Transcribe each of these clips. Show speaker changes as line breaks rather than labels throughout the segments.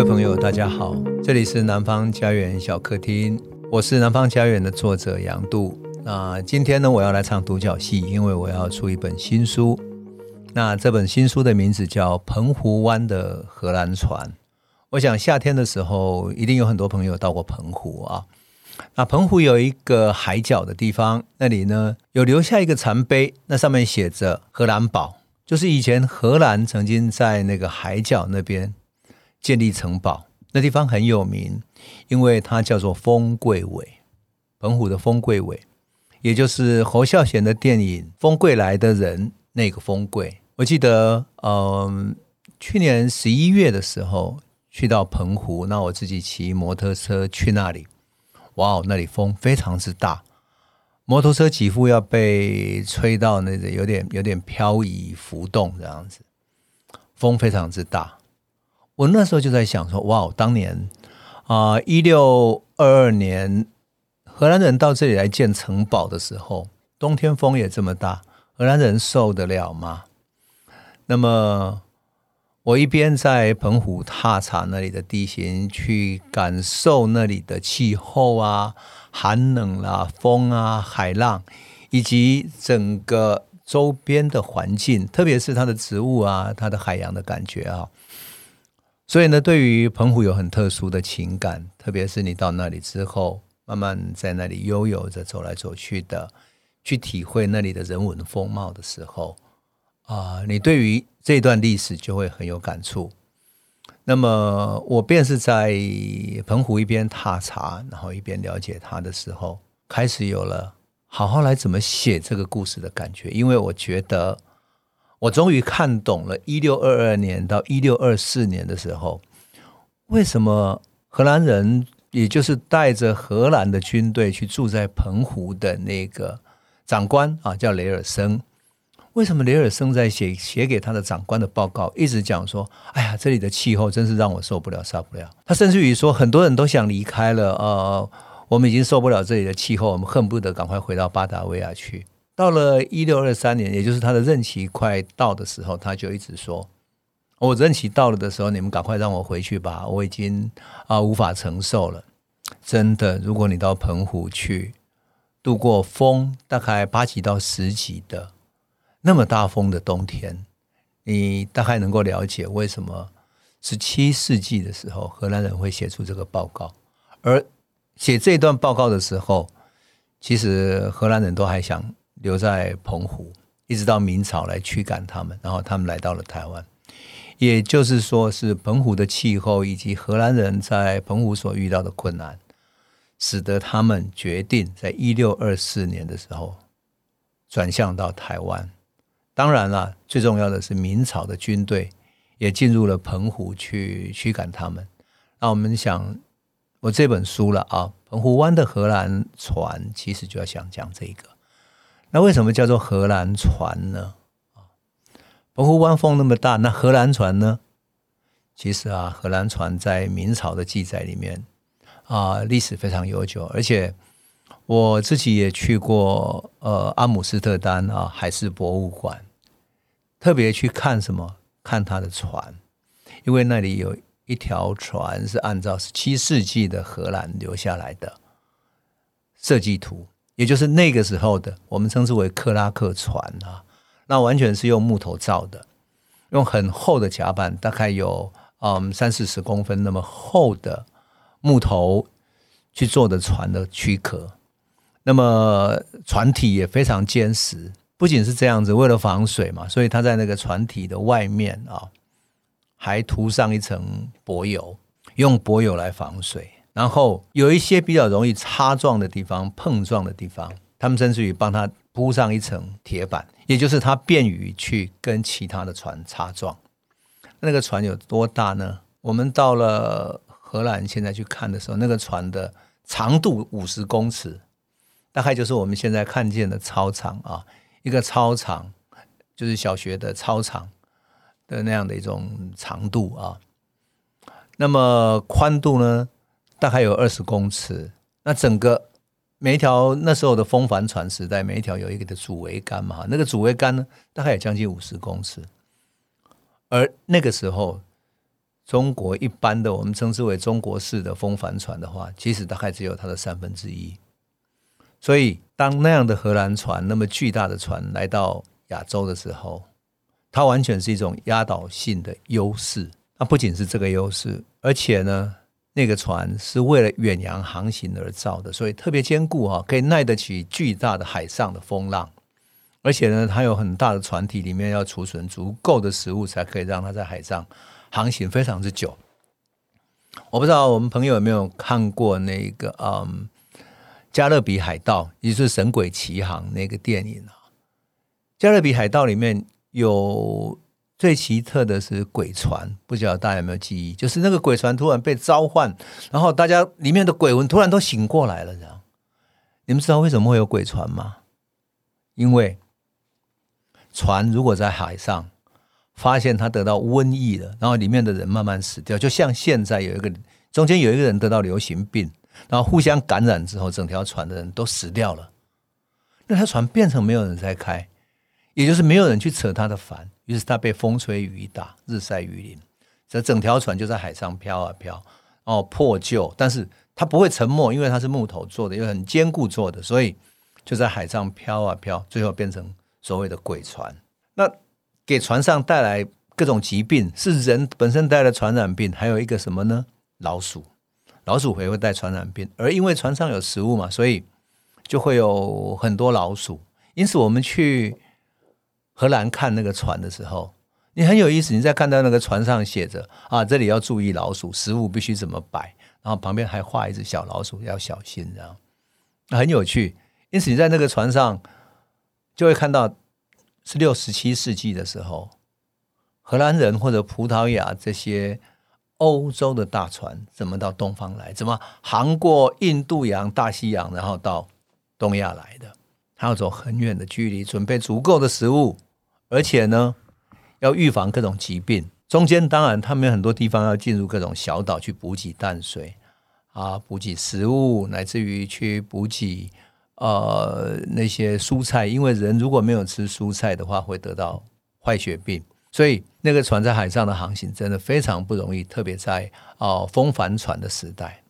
各位朋友，大家好，这里是南方家园小客厅，我是南方家园的作者杨度。那今天呢，我要来唱独角戏，因为我要出一本新书。那这本新书的名字叫《澎湖湾的荷兰船》。我想夏天的时候，一定有很多朋友到过澎湖啊。那澎湖有一个海角的地方，那里呢有留下一个残碑，那上面写着“荷兰堡”，就是以前荷兰曾经在那个海角那边。建立城堡，那地方很有名，因为它叫做风柜尾，澎湖的风柜尾，也就是侯孝贤的电影《风柜来的人》那个风柜。我记得，嗯，去年十一月的时候去到澎湖，那我自己骑摩托车去那里，哇哦，那里风非常之大，摩托车几乎要被吹到那个有点有点漂移浮动这样子，风非常之大。我那时候就在想说，哇，当年啊，一六二二年，荷兰人到这里来建城堡的时候，冬天风也这么大，荷兰人受得了吗？那么，我一边在澎湖踏查那里的地形，去感受那里的气候啊，寒冷啦、啊，风啊，海浪，以及整个周边的环境，特别是它的植物啊，它的海洋的感觉啊。所以呢，对于澎湖有很特殊的情感，特别是你到那里之后，慢慢在那里悠游着走来走去的，去体会那里的人文风貌的时候，啊、你对于这段历史就会很有感触。那么，我便是在澎湖一边踏查，然后一边了解它的时候，开始有了好好来怎么写这个故事的感觉，因为我觉得。我终于看懂了，一六二二年到一六二四年的时候，为什么荷兰人，也就是带着荷兰的军队去住在澎湖的那个长官啊，叫雷尔森。为什么雷尔森在写写给他的长官的报告，一直讲说：“哎呀，这里的气候真是让我受不了，受不了。”他甚至于说，很多人都想离开了，呃，我们已经受不了这里的气候，我们恨不得赶快回到巴达维亚去。到了一六二三年，也就是他的任期快到的时候，他就一直说：“我任期到了的时候，你们赶快让我回去吧，我已经啊无法承受了。”真的，如果你到澎湖去度过风大概八级到十级的那么大风的冬天，你大概能够了解为什么十七世纪的时候荷兰人会写出这个报告，而写这段报告的时候，其实荷兰人都还想。留在澎湖，一直到明朝来驱赶他们，然后他们来到了台湾。也就是说，是澎湖的气候以及荷兰人在澎湖所遇到的困难，使得他们决定在一六二四年的时候转向到台湾。当然了，最重要的是明朝的军队也进入了澎湖去驱赶他们。那我们想，我这本书了啊，澎湖湾的荷兰船，其实就要想讲这个。那为什么叫做荷兰船呢？啊澎湖湾风那么大，那荷兰船呢？其实啊，荷兰船在明朝的记载里面啊，历史非常悠久，而且我自己也去过呃阿姆斯特丹啊海事博物馆，特别去看什么？看他的船，因为那里有一条船是按照十七世纪的荷兰留下来的设计图。也就是那个时候的，我们称之为克拉克船啊，那完全是用木头造的，用很厚的甲板，大概有嗯三四十公分那么厚的木头去做的船的躯壳，那么船体也非常坚实。不仅是这样子，为了防水嘛，所以它在那个船体的外面啊，还涂上一层柏油，用柏油来防水。然后有一些比较容易擦撞的地方、碰撞的地方，他们甚至于帮他铺上一层铁板，也就是它便于去跟其他的船擦撞。那个船有多大呢？我们到了荷兰现在去看的时候，那个船的长度五十公尺，大概就是我们现在看见的操场啊，一个操场就是小学的操场的那样的一种长度啊。那么宽度呢？大概有二十公尺，那整个每一条那时候的风帆船时代，每一条有一个的主桅杆嘛，那个主桅杆呢，大概有将近五十公尺，而那个时候中国一般的我们称之为中国式的风帆船的话，其实大概只有它的三分之一。所以，当那样的荷兰船那么巨大的船来到亚洲的时候，它完全是一种压倒性的优势。它不仅是这个优势，而且呢，那个船是为了远洋航行而造的，所以特别坚固啊，可以耐得起巨大的海上的风浪。而且呢，它有很大的船体，里面要储存足够的食物，才可以让它在海上航行非常之久。我不知道我们朋友有没有看过那个嗯。《加勒比海盗》也就是《神鬼奇航》那个电影啊，《加勒比海盗》里面有最奇特的是鬼船，不知道大家有没有记忆？就是那个鬼船突然被召唤，然后大家里面的鬼魂突然都醒过来了，这样。你们知道为什么会有鬼船吗？因为船如果在海上发现它得到瘟疫了，然后里面的人慢慢死掉，就像现在有一个中间有一个人得到流行病。然后互相感染之后，整条船的人都死掉了。那条船变成没有人在开，也就是没有人去扯他的帆，于是他被风吹雨打、日晒雨淋，这整条船就在海上飘啊飘，哦，破旧，但是它不会沉没，因为它是木头做的，又很坚固做的，所以就在海上飘啊飘，最后变成所谓的鬼船。那给船上带来各种疾病，是人本身带来的传染病，还有一个什么呢？老鼠。老鼠会会带传染病，而因为船上有食物嘛，所以就会有很多老鼠。因此，我们去荷兰看那个船的时候，你很有意思。你在看到那个船上写着啊，这里要注意老鼠，食物必须怎么摆，然后旁边还画一只小老鼠，要小心这样，很有趣。因此，你在那个船上就会看到十六、十七世纪的时候，荷兰人或者葡萄牙这些。欧洲的大船怎么到东方来？怎么航过印度洋、大西洋，然后到东亚来的？他要走很远的距离，准备足够的食物，而且呢，要预防各种疾病。中间当然他们有很多地方要进入各种小岛去补给淡水啊，补给食物，乃至于去补给呃那些蔬菜，因为人如果没有吃蔬菜的话，会得到坏血病。所以，那个船在海上的航行真的非常不容易，特别在哦风帆船的时代，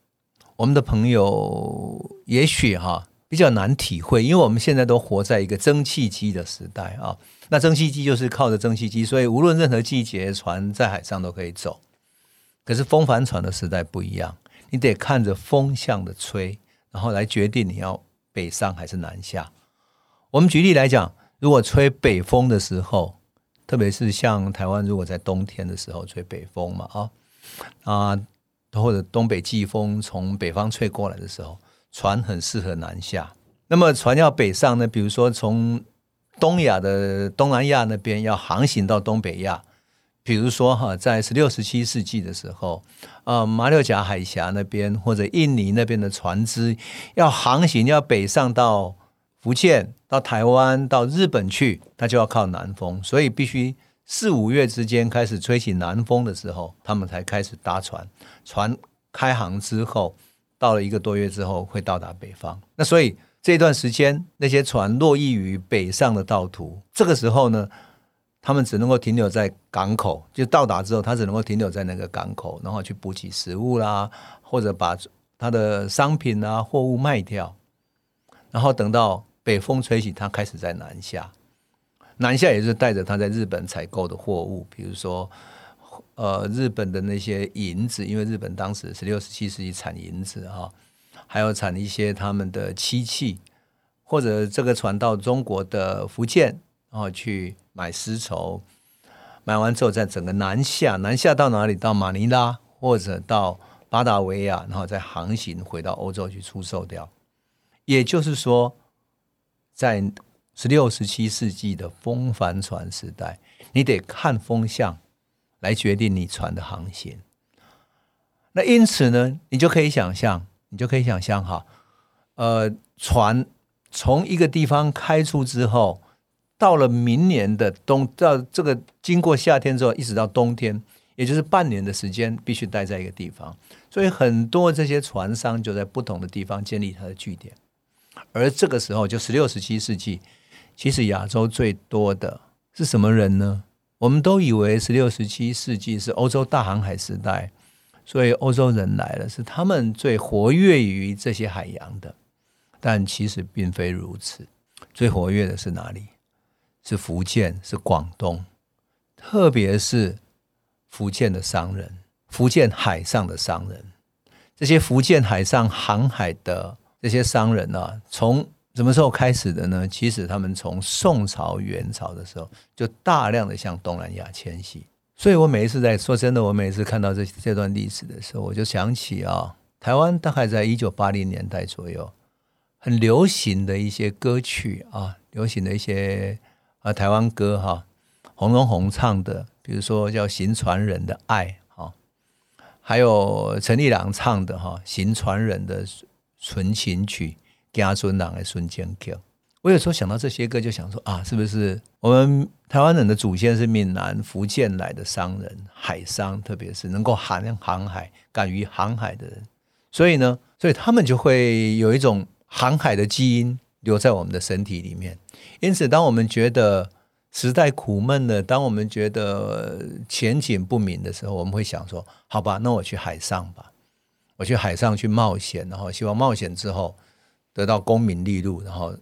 我们的朋友也许哈比较难体会，因为我们现在都活在一个蒸汽机的时代啊。那蒸汽机就是靠着蒸汽机，所以无论任何季节，船在海上都可以走。可是风帆船的时代不一样，你得看着风向的吹，然后来决定你要北上还是南下。我们举例来讲，如果吹北风的时候。特别是像台湾，如果在冬天的时候吹北风嘛，啊啊，或者东北季风从北方吹过来的时候，船很适合南下。那么船要北上呢？比如说从东亚的东南亚那边要航行到东北亚，比如说哈，在十六、十七世纪的时候，啊，马六甲海峡那边或者印尼那边的船只要航行，要北上到。福建到台湾到日本去，它就要靠南风，所以必须四五月之间开始吹起南风的时候，他们才开始搭船。船开航之后，到了一个多月之后，会到达北方。那所以这段时间，那些船落绎于北上的道途，这个时候呢，他们只能够停留在港口，就到达之后，他只能够停留在那个港口，然后去补给食物啦，或者把他的商品啊货物卖掉，然后等到。北风吹起，他开始在南下。南下也是带着他在日本采购的货物，比如说，呃，日本的那些银子，因为日本当时十六、十七世纪产银子哈，还有产一些他们的漆器，或者这个船到中国的福建，然后去买丝绸，买完之后再整个南下，南下到哪里？到马尼拉或者到巴达维亚，然后再航行回到欧洲去出售掉。也就是说。在十六、十七世纪的风帆船时代，你得看风向来决定你船的航行。那因此呢，你就可以想象，你就可以想象哈，呃，船从一个地方开出之后，到了明年的冬，到这个经过夏天之后，一直到冬天，也就是半年的时间，必须待在一个地方。所以很多这些船商就在不同的地方建立他的据点。而这个时候，就十六、十七世纪，其实亚洲最多的是什么人呢？我们都以为十六、十七世纪是欧洲大航海时代，所以欧洲人来了，是他们最活跃于这些海洋的。但其实并非如此，最活跃的是哪里？是福建，是广东，特别是福建的商人，福建海上的商人。这些福建海上航海的这些商人呢、啊，从什么时候开始的呢？其实他们从宋朝、元朝的时候就大量的向东南亚迁徙。所以我每一次在说真的，我每一次看到这这段历史的时候，我就想起啊，台湾大概在一九八零年代左右，很流行的一些歌曲啊，流行的一些啊台湾歌哈，洪荣宏唱的，比如说叫《行船人的爱》。哈还有陈立郎唱的哈《行船人的纯情曲》，家孙郎的孙坚强。我有时候想到这些歌，就想说啊，是不是我们台湾人的祖先是闽南、福建来的商人、海商，特别是能够航航海、敢于航海的人，所以呢，所以他们就会有一种航海的基因留在我们的身体里面。因此，当我们觉得时代苦闷的，当我们觉得前景不明的时候，我们会想说：“好吧，那我去海上吧，我去海上去冒险，然后希望冒险之后得到功名利禄，然后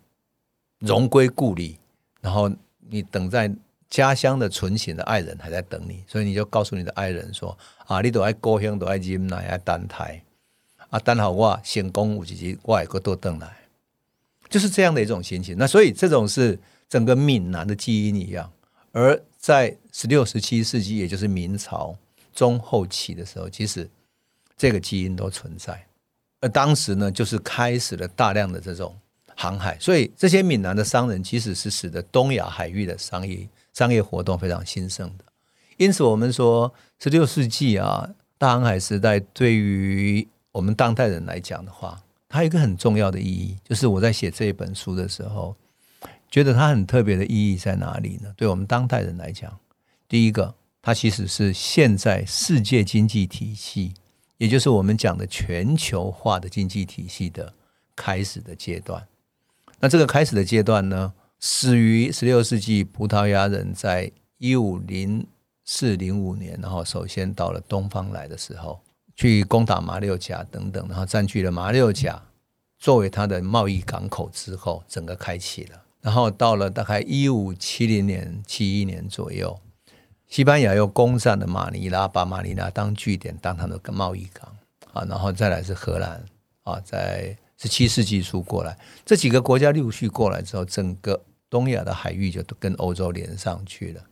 荣归故里，然后你等在家乡的纯情的爱人还在等你，所以你就告诉你的爱人说：啊，你都爱高兴，都爱忍耐，爱等待啊，等好我成功，有一日我也会多等来，就是这样的一种心情。那所以这种是。整个闽南的基因一样，而在十六、十七世纪，也就是明朝中后期的时候，其实这个基因都存在。而当时呢，就是开始了大量的这种航海，所以这些闽南的商人其实是使得东亚海域的商业商业活动非常兴盛的。因此，我们说十六世纪啊，大航海时代对于我们当代人来讲的话，它有一个很重要的意义，就是我在写这一本书的时候。觉得它很特别的意义在哪里呢？对我们当代人来讲，第一个，它其实是现在世界经济体系，也就是我们讲的全球化的经济体系的开始的阶段。那这个开始的阶段呢，始于十六世纪葡萄牙人在一五零四零五年，然后首先到了东方来的时候，去攻打马六甲等等，然后占据了马六甲作为它的贸易港口之后，整个开启了。然后到了大概一五七零年、七一年左右，西班牙又攻占了马尼拉，把马尼拉当据点，当它的贸易港啊。然后再来是荷兰啊，在十七世纪初过来，这几个国家陆续过来之后，整个东亚的海域就跟欧洲连上去了。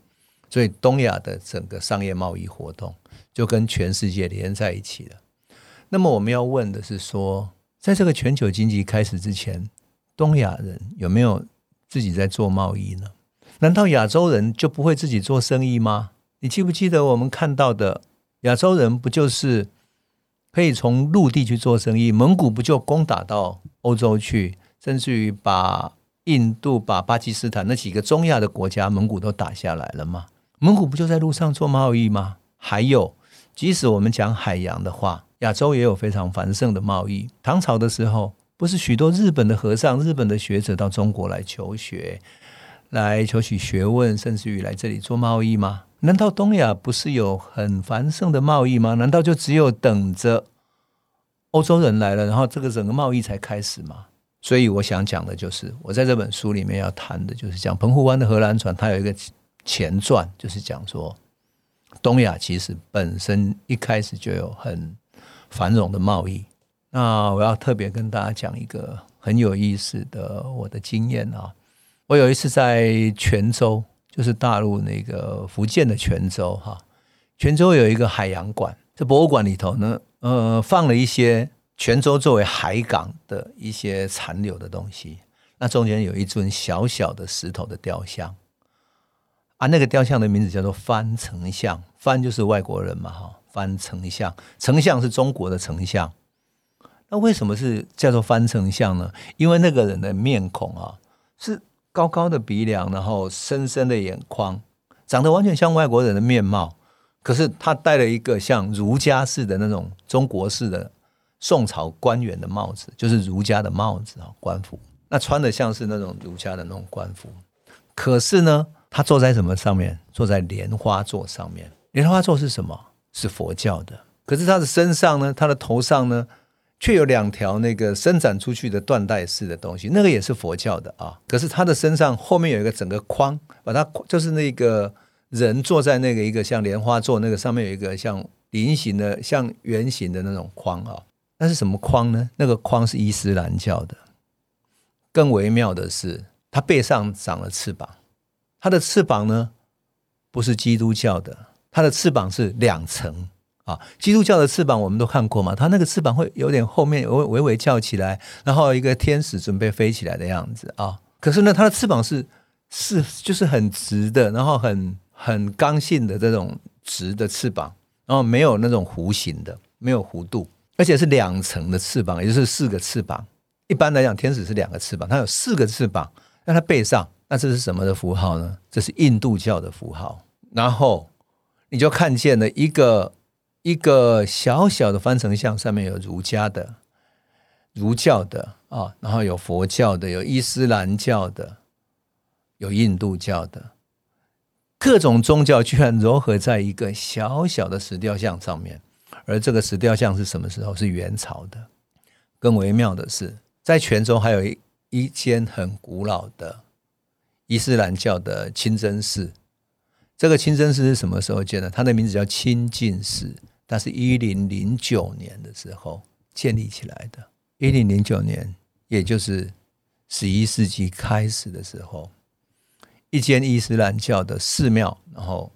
所以东亚的整个商业贸易活动就跟全世界连在一起了。那么我们要问的是说，在这个全球经济开始之前，东亚人有没有？自己在做贸易呢？难道亚洲人就不会自己做生意吗？你记不记得我们看到的亚洲人不就是可以从陆地去做生意？蒙古不就攻打到欧洲去，甚至于把印度、把巴基斯坦那几个中亚的国家，蒙古都打下来了吗？蒙古不就在路上做贸易吗？还有，即使我们讲海洋的话，亚洲也有非常繁盛的贸易。唐朝的时候。不是许多日本的和尚、日本的学者到中国来求学，来求取学问，甚至于来这里做贸易吗？难道东亚不是有很繁盛的贸易吗？难道就只有等着欧洲人来了，然后这个整个贸易才开始吗？所以我想讲的就是，我在这本书里面要谈的就是讲澎湖湾的荷兰船，它有一个前传，就是讲说东亚其实本身一开始就有很繁荣的贸易。那我要特别跟大家讲一个很有意思的我的经验啊！我有一次在泉州，就是大陆那个福建的泉州哈，泉州有一个海洋馆，这博物馆里头呢，呃，放了一些泉州作为海港的一些残留的东西。那中间有一尊小小的石头的雕像，啊，那个雕像的名字叫做番丞相，番就是外国人嘛哈，番丞相，丞相是中国的丞相。那为什么是叫做番丞相呢？因为那个人的面孔啊，是高高的鼻梁，然后深深的眼眶，长得完全像外国人的面貌。可是他戴了一个像儒家式的那种中国式的宋朝官员的帽子，就是儒家的帽子啊，官服。那穿的像是那种儒家的那种官服。可是呢，他坐在什么上面？坐在莲花座上面。莲花座是什么？是佛教的。可是他的身上呢，他的头上呢，却有两条那个伸展出去的缎带式的东西，那个也是佛教的啊。可是他的身上后面有一个整个框，把它就是那个人坐在那个一个像莲花座那个上面有一个像菱形的、像圆形的那种框啊。那是什么框呢？那个框是伊斯兰教的。更微妙的是，他背上长了翅膀，他的翅膀呢，不是基督教的，他的翅膀是两层。啊，基督教的翅膀我们都看过嘛，它那个翅膀会有点后面微微微翘起来，然后一个天使准备飞起来的样子啊。可是呢，它的翅膀是是就是很直的，然后很很刚性的这种直的翅膀，然后没有那种弧形的，没有弧度，而且是两层的翅膀，也就是四个翅膀。一般来讲，天使是两个翅膀，它有四个翅膀，那它背上，那这是什么的符号呢？这是印度教的符号。然后你就看见了一个。一个小小的翻成像，上面有儒家的、儒教的啊，然后有佛教的，有伊斯兰教的，有印度教的，各种宗教居然糅合在一个小小的石雕像上面。而这个石雕像是什么时候？是元朝的。更微妙的是，在泉州还有一一间很古老的伊斯兰教的清真寺。这个清真寺是什么时候建的？它的名字叫清净寺。它是一零零九年的时候建立起来的，一零零九年，也就是十一世纪开始的时候，一间伊斯兰教的寺庙，然后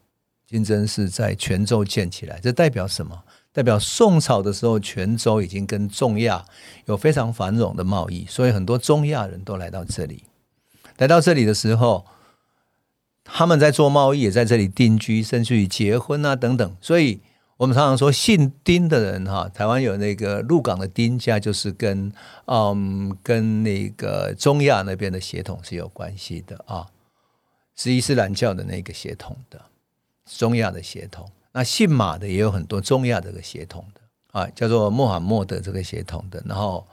金真寺在泉州建起来，这代表什么？代表宋朝的时候，泉州已经跟中亚有非常繁荣的贸易，所以很多中亚人都来到这里。来到这里的时候，他们在做贸易，也在这里定居，甚至于结婚啊等等，所以。我们常常说姓丁的人哈，台湾有那个鹿港的丁家，就是跟嗯跟那个中亚那边的血统是有关系的啊，是伊斯兰教的那个血统的中亚的血统。那姓马的也有很多中亚这个血统的啊，叫做穆罕默德这个血统的。然后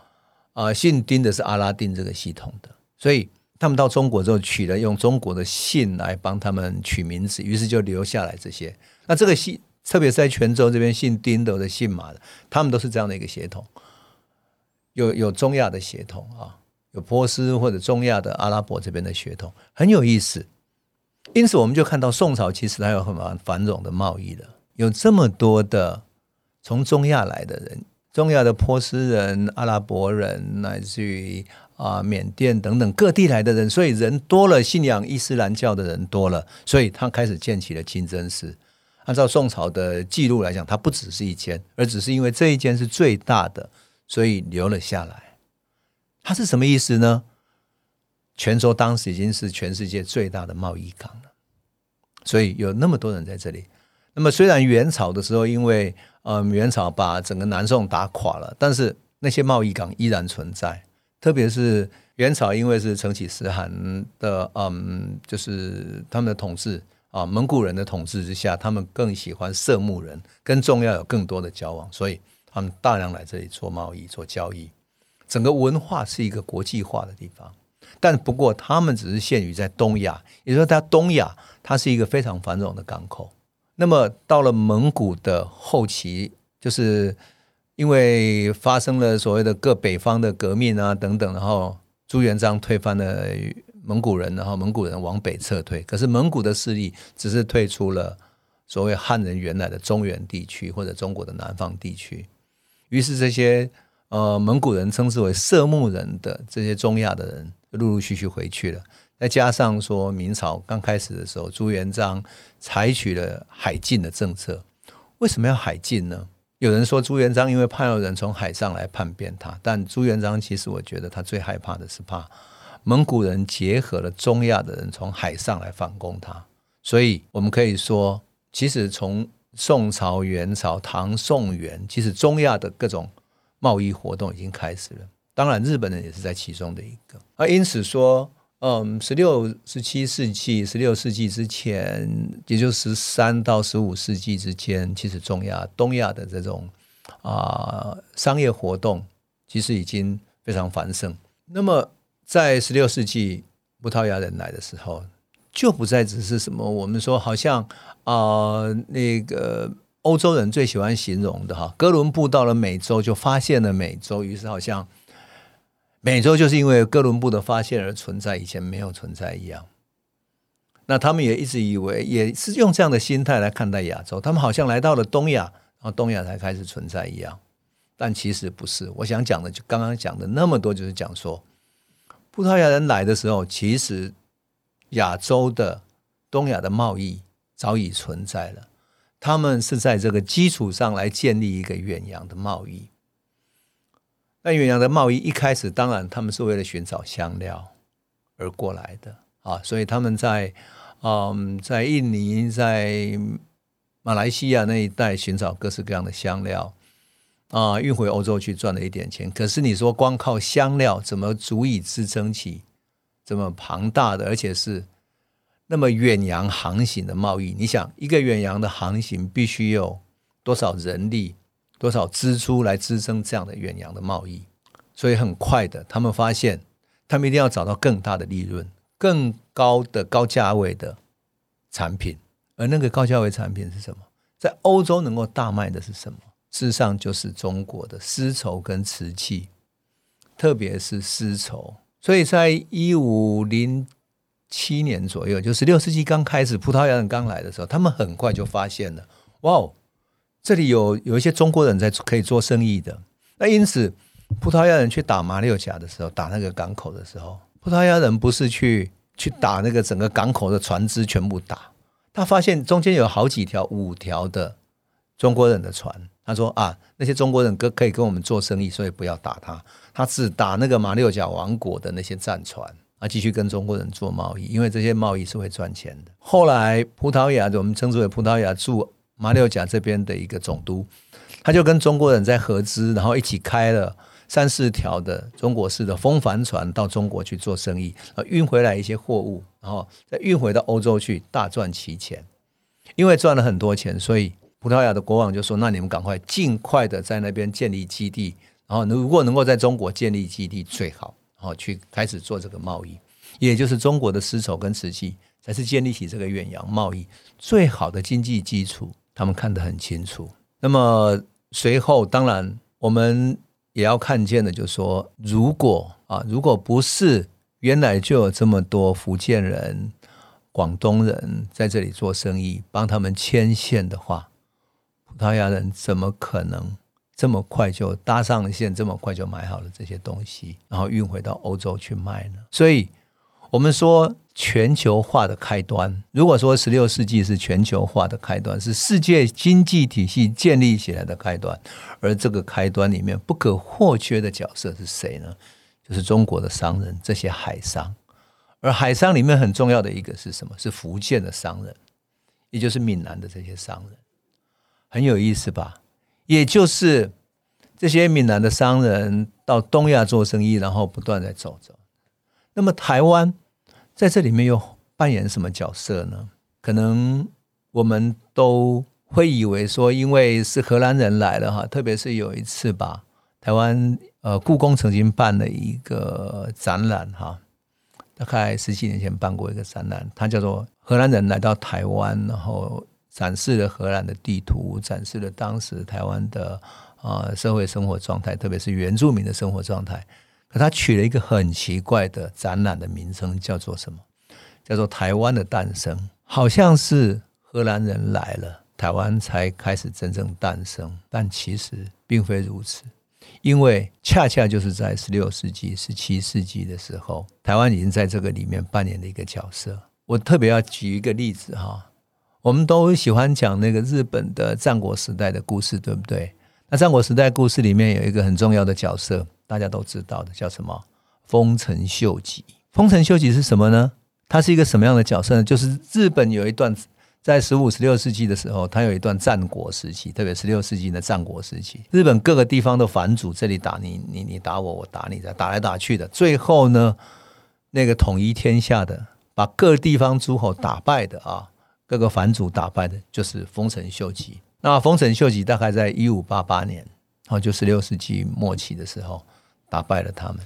啊，姓丁的是阿拉丁这个系统的，所以他们到中国之后取了用中国的姓来帮他们取名字，于是就留下来这些。那这个姓。特别是在泉州这边，姓丁的、的姓马的，他们都是这样的一个血统，有有中亚的血统啊，有波斯或者中亚的阿拉伯这边的血统，很有意思。因此，我们就看到宋朝其实它有很繁繁荣的贸易了，有这么多的从中亚来的人，中亚的波斯人、阿拉伯人，乃至于啊缅甸等等各地来的人，所以人多了，信仰伊斯兰教的人多了，所以他开始建起了清真寺。按照宋朝的记录来讲，它不只是一间，而只是因为这一间是最大的，所以留了下来。它是什么意思呢？泉州当时已经是全世界最大的贸易港了，所以有那么多人在这里。那么虽然元朝的时候，因为嗯元朝把整个南宋打垮了，但是那些贸易港依然存在。特别是元朝，因为是成吉思汗的嗯，就是他们的统治。啊，蒙古人的统治之下，他们更喜欢色目人，跟中亚有更多的交往，所以他们大量来这里做贸易、做交易。整个文化是一个国际化的地方，但不过他们只是限于在东亚，也就是说，在东亚它是一个非常繁荣的港口。那么到了蒙古的后期，就是因为发生了所谓的各北方的革命啊等等，然后朱元璋推翻了。蒙古人，然后蒙古人往北撤退，可是蒙古的势力只是退出了所谓汉人原来的中原地区或者中国的南方地区，于是这些呃蒙古人称之为色目人的这些中亚的人陆陆续续回去了，再加上说明朝刚开始的时候，朱元璋采取了海禁的政策，为什么要海禁呢？有人说朱元璋因为怕有人从海上来叛变他，但朱元璋其实我觉得他最害怕的是怕。蒙古人结合了中亚的人从海上来反攻他，所以我们可以说，其实从宋朝、元朝、唐、宋、元，其实中亚的各种贸易活动已经开始了。当然，日本人也是在其中的一个。而因此说，嗯，十六、十七世纪、十六世纪之前，也就十三到十五世纪之间，其实中亚、东亚的这种啊、商业活动，其实已经非常繁盛。那么，在十六世纪，葡萄牙人来的时候，就不再只是什么我们说好像啊、那个欧洲人最喜欢形容的哈，哥伦布到了美洲就发现了美洲，于是好像美洲就是因为哥伦布的发现而存在，以前没有存在一样。那他们也一直以为，也是用这样的心态来看待亚洲，他们好像来到了东亚，然后东亚才开始存在一样。但其实不是，我想讲的就刚刚讲的那么多，就是讲说，葡萄牙人来的时候，其实亚洲的东亚的贸易早已存在了。他们是在这个基础上来建立一个远洋的贸易。那远洋的贸易一开始，当然他们是为了寻找香料而过来的啊，所以他们在嗯，在印尼、在马来西亚那一带寻找各式各样的香料。啊，运回欧洲去赚了一点钱。可是你说光靠香料怎么足以支撑起这么庞大的，而且是那么远洋航行的贸易？你想，一个远洋的航行必须有多少人力、多少支出来支撑这样的远洋的贸易？所以很快的，他们发现他们一定要找到更大的利润、更高的高价位的产品。而那个高价位产品是什么？在欧洲能够大卖的是什么？事实上就是中国的丝绸跟瓷器，特别是丝绸。所以在一五零七年左右，就十六世纪刚开始，葡萄牙人刚来的时候，他们很快就发现了，哇哦，这里有有一些中国人在可以做生意的。那因此，葡萄牙人去打马六甲的时候，打那个港口的时候，葡萄牙人不是去去打那个整个港口的船只全部打，他发现中间有好几条、五条的中国人的船。他说啊，那些中国人可可以跟我们做生意，所以不要打他。他只打那个马六甲王国的那些战船，啊，继续跟中国人做贸易，因为这些贸易是会赚钱的。后来葡萄牙，我们称之为葡萄牙驻马六甲这边的一个总督，他就跟中国人在合资，然后一起开了三四条的中国式的风帆船到中国去做生意，啊，运回来一些货物，然后再运回到欧洲去，大赚其钱。因为赚了很多钱，所以。葡萄牙的国王就说：“那你们赶快尽快的在那边建立基地，然后如果能够在中国建立基地最好，然后去开始做这个贸易，也就是中国的丝绸跟瓷器才是建立起这个远洋贸易最好的经济基础。他们看得很清楚。那么随后，当然我们也要看见的，就是说，如果啊，如果不是原来就有这么多福建人、广东人在这里做生意，帮他们牵线的话。”葡萄牙人怎么可能这么快就搭上了线，这么快就买好了这些东西，然后运回到欧洲去卖呢？所以，我们说全球化的开端，如果说十六世纪是全球化的开端，是世界经济体系建立起来的开端，而这个开端里面不可或缺的角色是谁呢？就是中国的商人，这些海商。而海商里面很重要的一个是什么？是福建的商人，也就是闽南的这些商人。很有意思吧？也就是这些闽南的商人到东亚做生意，然后不断在走走。那么台湾在这里面又扮演什么角色呢？可能我们都会以为说，因为是荷兰人来了哈，特别是有一次吧，台湾呃故宫曾经办了一个展览哈，大概十几年前办过一个展览，它叫做荷兰人来到台湾，然后。展示了荷兰的地图，展示了当时台湾的啊、社会生活状态，特别是原住民的生活状态。可他取了一个很奇怪的展览的名称，叫做什么？叫做“台湾的诞生”。好像是荷兰人来了，台湾才开始真正诞生。但其实并非如此，因为恰恰就是在十六世纪、十七世纪的时候，台湾已经在这个里面扮演了一个角色。我特别要举一个例子哈。我们都喜欢讲那个日本的战国时代的故事，对不对？那战国时代故事里面有一个很重要的角色，大家都知道的，叫什么？丰臣秀吉。丰臣秀吉是什么呢？他是一个什么样的角色呢？就是日本有一段在十五、十六世纪的时候，他有一段战国时期，特别十六世纪的战国时期，日本各个地方的藩主这里打你，你你打我，我打你，的打来打去的，最后呢，那个统一天下的，把各地方诸侯打败的啊。各个藩主打败的就是丰臣秀吉。那丰臣秀吉大概在一五八八年，然后就十六世纪末期的时候打败了他们。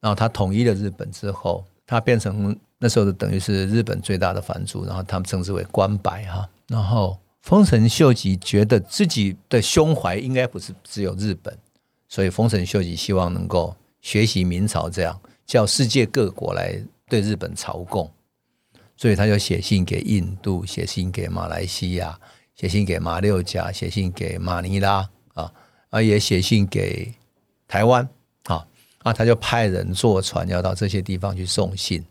然后他统一了日本之后，他变成那时候的等于是日本最大的藩主，然后他们称之为关白哈。然后丰臣秀吉觉得自己的胸怀应该不是只有日本，所以丰臣秀吉希望能够学习明朝这样，叫世界各国来对日本朝贡，所以他就写信给印度，写信给马来西亚，写信给马六甲，写信给马尼拉啊，啊也写信给台湾。啊啊，他就派人坐船要到这些地方去送信，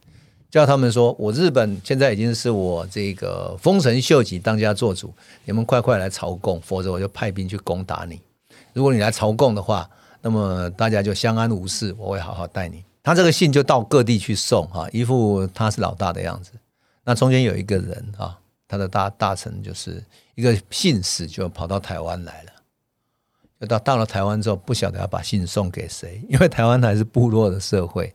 叫他们说：“我日本现在已经是我这个丰臣秀吉当家做主，你们快快来朝贡，否则我就派兵去攻打你。如果你来朝贡的话，那么大家就相安无事，我会好好待你。”他这个信就到各地去送，哈，一副他是老大的样子。那中间有一个人啊，他的大大臣就是一个信使，就跑到台湾来了。就到到了台湾之后，不晓得要把信送给谁，因为台湾还是部落的社会，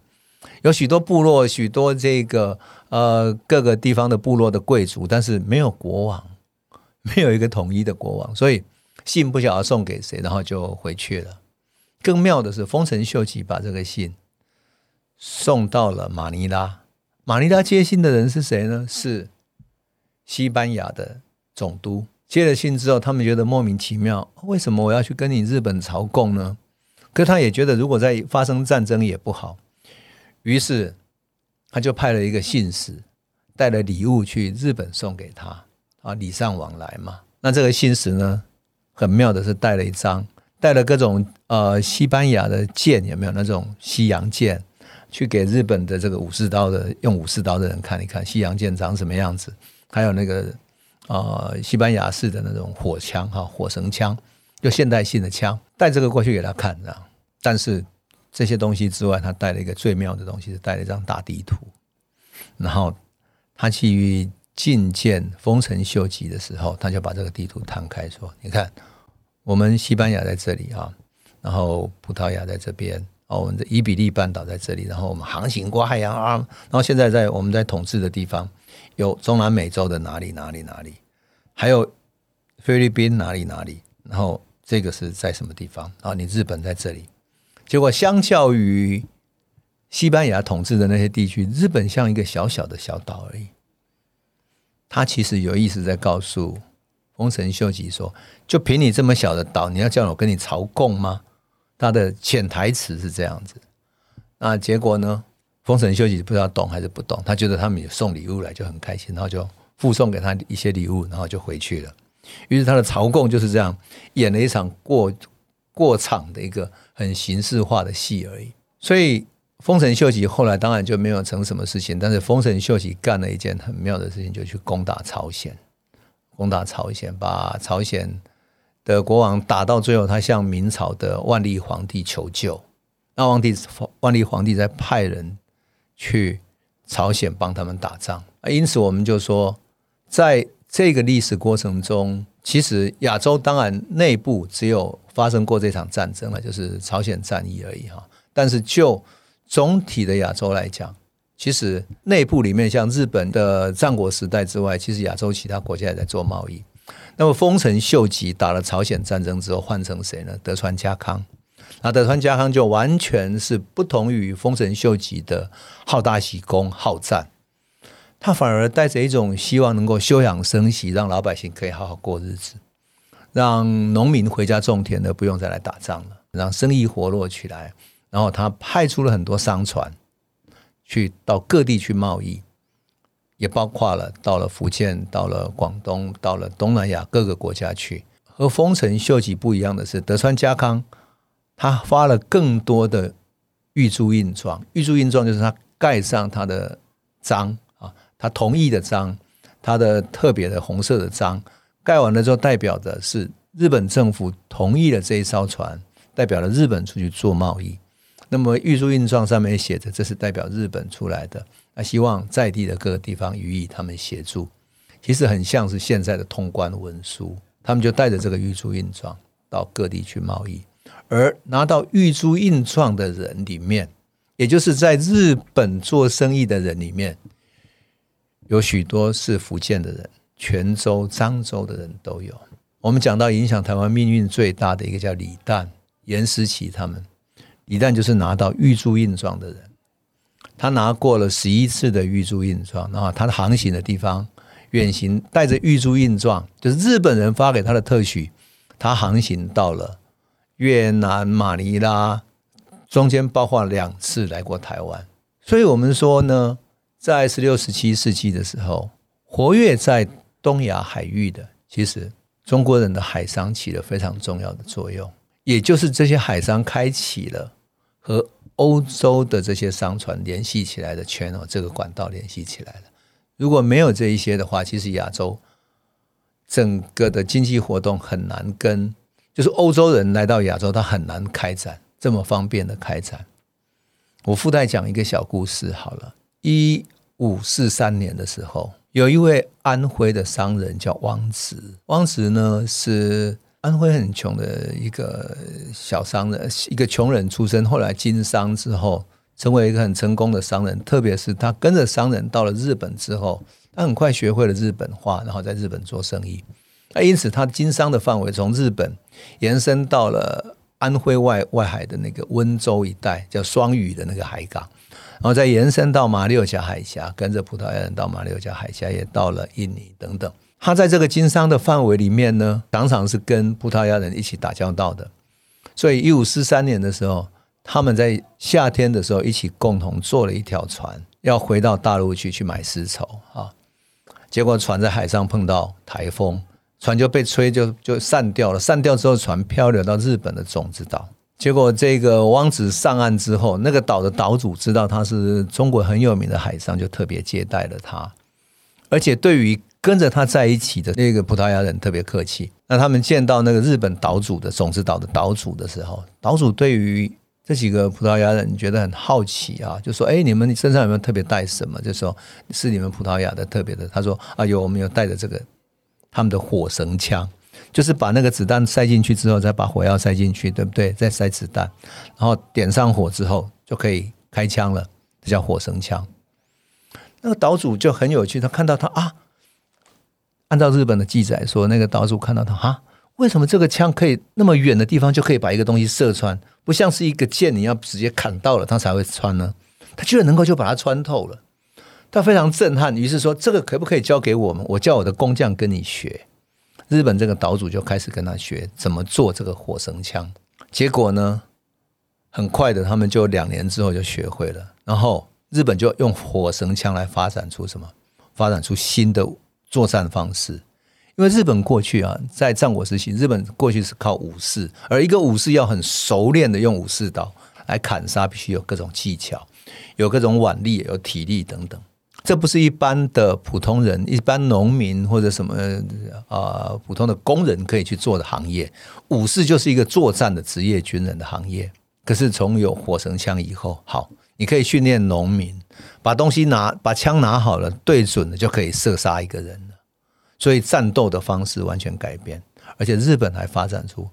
有许多部落，许多这个呃各个地方的部落的贵族，但是没有国王，没有一个统一的国王，所以信不晓得送给谁，然后就回去了。更妙的是，丰臣秀吉把这个信送到了马尼拉，马尼拉接信的人是谁呢？是西班牙的总督。接了信之后，他们觉得莫名其妙，为什么我要去跟你日本朝贡呢？可他也觉得，如果再发生战争也不好，于是他就派了一个信使，带了礼物去日本送给他啊，礼尚往来嘛。那这个信使呢，很妙的是带了一张，带了各种呃西班牙的剑，有没有那种西洋剑，去给日本的这个武士刀的用武士刀的人看一看，西洋剑长什么样子，还有那个。呃，西班牙式的那种火枪哈，火绳枪，就现代性的枪，带这个过去给他看，这样。但是这些东西之外，他带了一个最妙的东西，是带了一张大地图。然后他去觐见丰臣秀吉的时候，他就把这个地图摊开，说：“你看，我们西班牙在这里啊，然后葡萄牙在这边，哦，我们的伊比利半岛在这里，然后我们航行过海洋啊，然后现在在我们在统治的地方。”有中南美洲的哪里哪里哪里，还有菲律宾哪里哪里，然后这个是在什么地方？啊，你日本在这里。结果相较于西班牙统治的那些地区，日本像一个小小的小岛而已。他其实有意思在告诉丰臣秀吉说：“就凭你这么小的岛，你要叫我跟你朝贡吗？”他的潜台词是这样子。那结果呢？丰臣秀吉不知道懂还是不懂，他觉得他们有送礼物来就很开心，然后就附送给他一些礼物，然后就回去了。于是他的朝贡就是这样演了一场过过场的一个很形式化的戏而已。所以丰臣秀吉后来当然就没有成什么事情，但是丰臣秀吉干了一件很妙的事情，就去攻打朝鲜，攻打朝鲜，把朝鲜的国王打到最后，他向明朝的万历皇帝求救，那万帝万历皇帝在派人。去朝鲜帮他们打仗，因此我们就说，在这个历史过程中，其实亚洲当然内部只有发生过这场战争了，就是朝鲜战役而已哈。但是就总体的亚洲来讲，其实内部里面像日本的战国时代之外，其实亚洲其他国家也在做贸易。那么丰臣秀吉打了朝鲜战争之后，换成谁呢？德川家康。那德川家康就完全是不同于丰臣秀吉的好大喜功好战，他反而带着一种希望能够休养生息，让老百姓可以好好过日子，让农民回家种田的不用再来打仗了，让生意活络起来。然后他派出了很多商船去到各地去贸易，也包括了到了福建、到了广东、到了东南亚各个国家去。和丰臣秀吉不一样的是，德川家康。他发了更多的御朱印状，御朱印状就是他盖上他的章啊，他同意的章，他的特别的红色的章，盖完了之后，代表的是日本政府同意了这一艘船，代表了日本出去做贸易。那么玉珠印状上面写着，这是代表日本出来的，那希望在地的各个地方予以他们协助。其实很像是现在的通关文书，他们就带着这个玉珠印状到各地去贸易。而拿到玉珠印状的人里面，也就是在日本做生意的人里面，有许多是福建的人，泉州、漳州的人都有。我们讲到影响台湾命运最大的一个叫李旦、颜思齐他们，李旦就是拿到玉珠印状的人。他拿过了十一次的玉珠印状，然后他的航行的地方远行带着玉珠印状，就是日本人发给他的特许，他航行到了越南马尼拉，中间包括两次来过台湾，所以我们说呢，在十六、十七世纪的时候，活跃在东亚海域的，其实中国人的海商起了非常重要的作用，也就是这些海商开启了和欧洲的这些商船联系起来的圈哦，这个管道联系起来了。如果没有这一些的话，其实亚洲整个的经济活动很难跟，就是欧洲人来到亚洲，他很难开展。这么方便的开展，我附带讲一个小故事好了。一五四三年的时候，有一位安徽的商人叫汪直。汪直呢是安徽很穷的一个小商人，一个穷人出身，后来经商之后，成为一个很成功的商人。特别是他跟着商人到了日本之后，他很快学会了日本话，然后在日本做生意。那因此，他经商的范围从日本延伸到了。安徽外外海的那个温州一带，叫双屿的那个海港，然后再延伸到马六甲海峡，跟着葡萄牙人到马六甲海峡，也到了印尼等等。他在这个经商的范围里面呢，常常是跟葡萄牙人一起打交道的。所以，一五四三年的时候，他们在夏天的时候一起共同坐了一条船，要回到大陆去去买丝绸啊。结果船在海上碰到台风。船就被吹就就散掉了，散掉之后，船漂流到日本的种子岛。结果这个汪子上岸之后，那个岛的岛主知道他是中国很有名的海商，就特别接待了他，而且对于跟着他在一起的那个葡萄牙人特别客气。那他们见到那个日本岛主的种子岛的岛主的时候，岛主对于这几个葡萄牙人觉得很好奇啊，就说：“哎，你们身上有没有特别带什么？就说是你们葡萄牙的特别的。”他说：“啊，有，我们有带着这个。”他们的火绳枪，就是把那个子弹塞进去之后，再把火药塞进去，对不对？再塞子弹，然后点上火之后就可以开枪了，这叫火绳枪。那个岛主就很有趣，他看到他啊，按照日本的记载说，那个岛主看到他啊，为什么这个枪可以那么远的地方就可以把一个东西射穿？不像是一个箭，你要直接砍到了它才会穿呢？他居然能够就把它穿透了。他非常震撼，于是说：“这个可不可以交给我们？我叫我的工匠跟你学。”日本这个岛主就开始跟他学怎么做这个火绳枪。结果呢，很快的，他们就两年之后就学会了。然后日本就用火绳枪来发展出什么？发展出新的作战方式。因为日本过去啊，在战国时期，日本过去是靠武士，而一个武士要很熟练的用武士刀来砍杀，必须有各种技巧，有各种腕力，有体力等等。这不是一般的普通人、一般农民或者什么啊、普通的工人可以去做的行业。武士就是一个作战的职业军人的行业。可是从有火绳枪以后，好，你可以训练农民把东西拿、把枪拿好了，对准了就可以射杀一个人了。所以战斗的方式完全改变，而且日本还发展出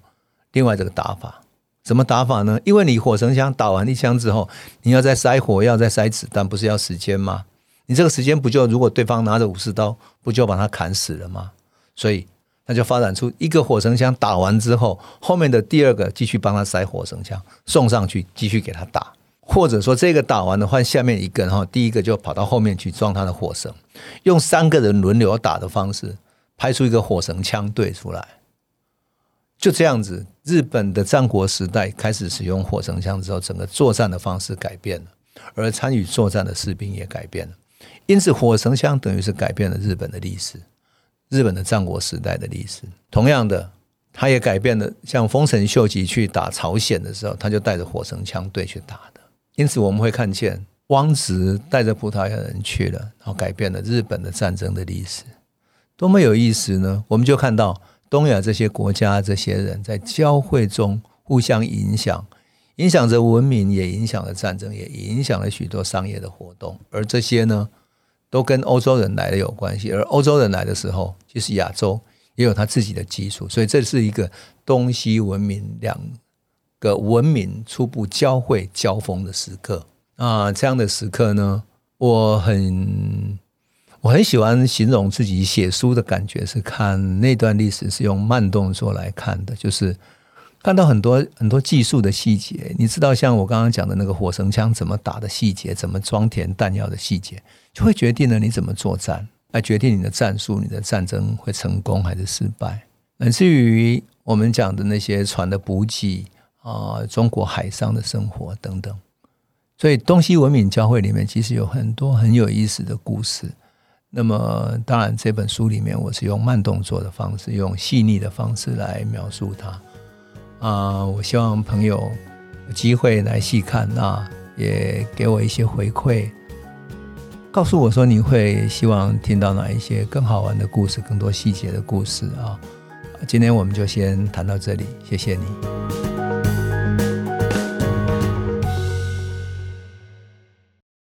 另外这个打法。什么打法呢？因为你火绳枪打完一枪之后，你要再塞火药、再塞子弹，不是要时间吗？你这个时间不就，如果对方拿着武士刀，不就把他砍死了吗？所以那就发展出一个火绳枪打完之后，后面的第二个继续帮他塞火绳枪送上去，继续给他打，或者说这个打完了换下面一个，然后第一个就跑到后面去装他的火绳，用三个人轮流打的方式拍出一个火绳枪队出来。就这样子，日本的战国时代开始使用火绳枪之后，整个作战的方式改变了，而参与作战的士兵也改变了。因此，火绳枪等于是改变了日本的历史，日本的战国时代的历史。同样的，他也改变了，像丰臣秀吉去打朝鲜的时候，他就带着火绳枪队去打的。因此，我们会看见汪直带着葡萄牙人去了，然后改变了日本的战争的历史，多么有意思呢？我们就看到东亚这些国家这些人在交汇中互相影响，影响着文明，也影响了战争，也影响了许多商业的活动，而这些呢，都跟欧洲人来的有关系，而欧洲人来的时候，其实亚洲也有他自己的基础，所以这是一个东西文明两个文明初步交汇交锋的时刻啊。这样的时刻呢，我很我很喜欢形容自己写书的感觉，是看那段历史是用慢动作来看的，就是看到很多很多技术的细节。你知道，像我刚刚讲的那个火绳枪怎么打的细节，怎么装填弹药的细节，就会决定了你怎么作战，来决定你的战术，你的战争会成功还是失败。乃至于我们讲的那些船的补给啊，中国海上的生活等等。所以东西文明交汇里面其实有很多很有意思的故事。那么当然这本书里面我是用慢动作的方式，用细腻的方式来描述它。啊、我希望朋友有机会来细看，那也给我一些回馈，告诉我说你会希望听到哪一些更好玩的故事，更多细节的故事啊。今天我们就先谈到这里，谢谢你。